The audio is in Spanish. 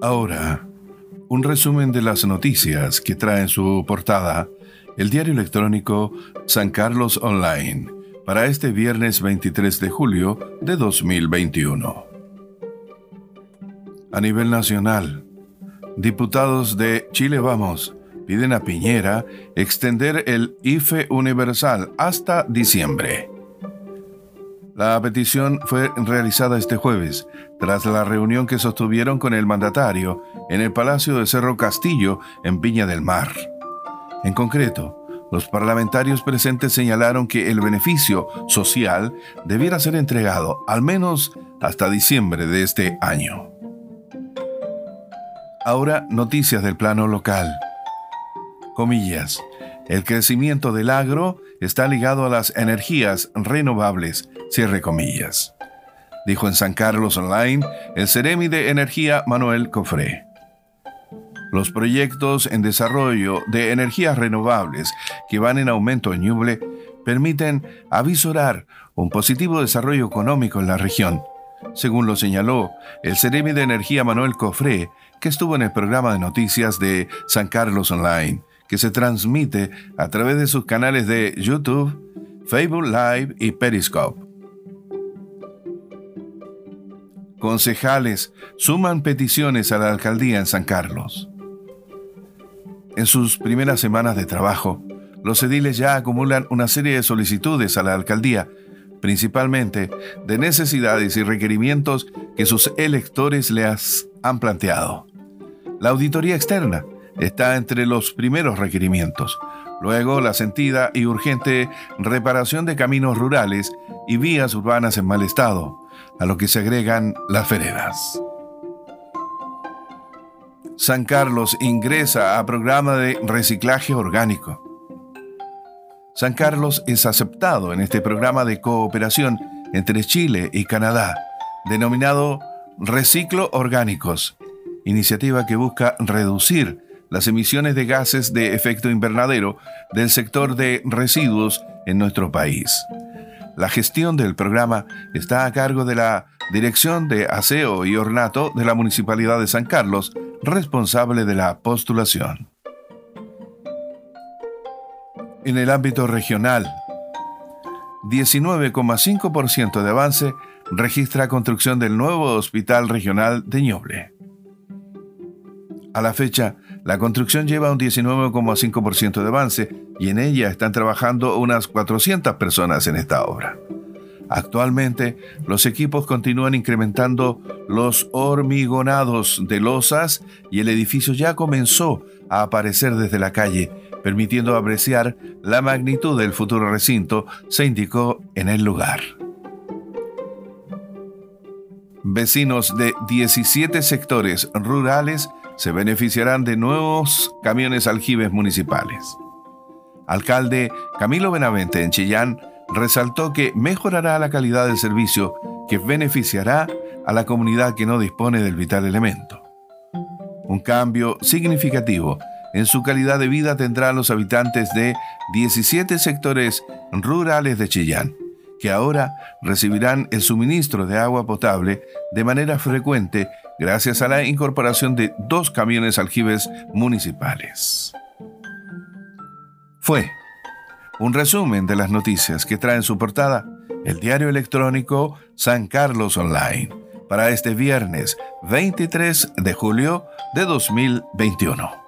Ahora, un resumen de las noticias que trae en su portada el diario electrónico San Carlos Online para este viernes 23 de julio de 2021. A nivel nacional, diputados de Chile Vamos piden a Piñera extender el IFE universal hasta diciembre. La petición fue realizada este jueves, tras la reunión que sostuvieron con el mandatario en el Palacio de Cerro Castillo, en Viña del Mar. En concreto, los parlamentarios presentes señalaron que el beneficio social debiera ser entregado al menos hasta diciembre de este año. Ahora, noticias del plano local. Comillas. El crecimiento del agro está ligado a las energías renovables, cierre comillas. Dijo en San Carlos Online el Ceremi de Energía Manuel Cofré. Los proyectos en desarrollo de energías renovables que van en aumento en Ñuble permiten avisorar un positivo desarrollo económico en la región, según lo señaló el Ceremi de Energía Manuel Cofré, que estuvo en el programa de noticias de San Carlos Online que se transmite a través de sus canales de YouTube, Facebook Live y Periscope. Concejales suman peticiones a la alcaldía en San Carlos. En sus primeras semanas de trabajo, los ediles ya acumulan una serie de solicitudes a la alcaldía, principalmente de necesidades y requerimientos que sus electores les han planteado. La auditoría externa, está entre los primeros requerimientos. Luego, la sentida y urgente reparación de caminos rurales y vías urbanas en mal estado, a lo que se agregan las veredas. San Carlos ingresa a programa de reciclaje orgánico. San Carlos es aceptado en este programa de cooperación entre Chile y Canadá, denominado Reciclo Orgánicos, iniciativa que busca reducir las emisiones de gases de efecto invernadero del sector de residuos en nuestro país. La gestión del programa está a cargo de la Dirección de Aseo y Ornato de la Municipalidad de San Carlos, responsable de la postulación. En el ámbito regional, 19,5% de avance registra construcción del nuevo Hospital Regional de Ñoble. A la fecha, la construcción lleva un 19,5% de avance y en ella están trabajando unas 400 personas en esta obra. Actualmente, los equipos continúan incrementando los hormigonados de losas y el edificio ya comenzó a aparecer desde la calle, permitiendo apreciar la magnitud del futuro recinto, se indicó en el lugar. Vecinos de 17 sectores rurales se beneficiarán de nuevos camiones aljibes municipales. Alcalde Camilo Benavente en Chillán resaltó que mejorará la calidad del servicio que beneficiará a la comunidad que no dispone del vital elemento. Un cambio significativo en su calidad de vida tendrán los habitantes de 17 sectores rurales de Chillán, que ahora recibirán el suministro de agua potable de manera frecuente gracias a la incorporación de dos camiones aljibes municipales. Fue un resumen de las noticias que trae en su portada el diario electrónico San Carlos Online para este viernes 23 de julio de 2021.